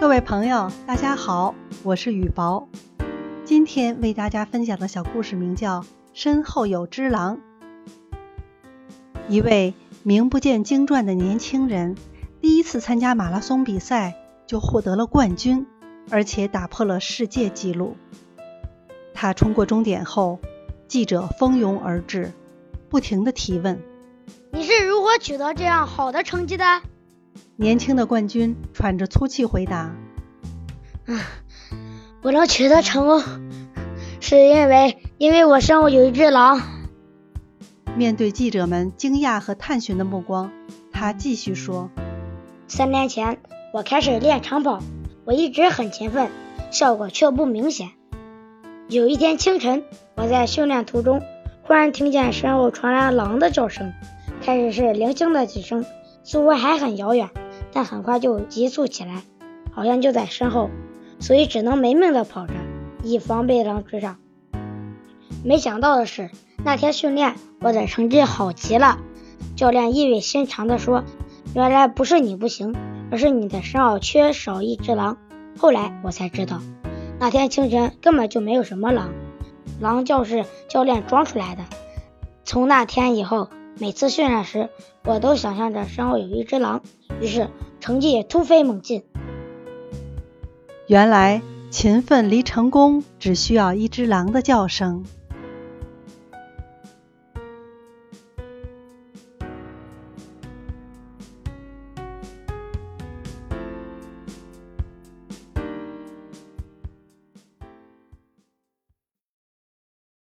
各位朋友，大家好，我是雨薄。今天为大家分享的小故事名叫《身后有只狼》。一位名不见经传的年轻人，第一次参加马拉松比赛就获得了冠军，而且打破了世界纪录。他冲过终点后，记者蜂拥而至，不停地提问：“你是如何取得这样好的成绩的？”年轻的冠军喘着粗气回答：“啊，我能取得成功，是因为因为我身后有一只狼。”面对记者们惊讶和探寻的目光，他继续说：“三年前我开始练长跑，我一直很勤奋，效果却不明显。有一天清晨，我在训练途中，忽然听见身后传来狼的叫声，开始是零星的几声，似乎还很遥远。”但很快就急促起来，好像就在身后，所以只能没命的跑着，以防被狼追上。没想到的是，那天训练我的成绩好极了。教练意味深长地说：“原来不是你不行，而是你的身后缺少一只狼。”后来我才知道，那天清晨根本就没有什么狼，狼叫是教练装出来的。从那天以后。每次训练时，我都想象着身后有一只狼，于是成绩也突飞猛进。原来，勤奋离成功只需要一只狼的叫声。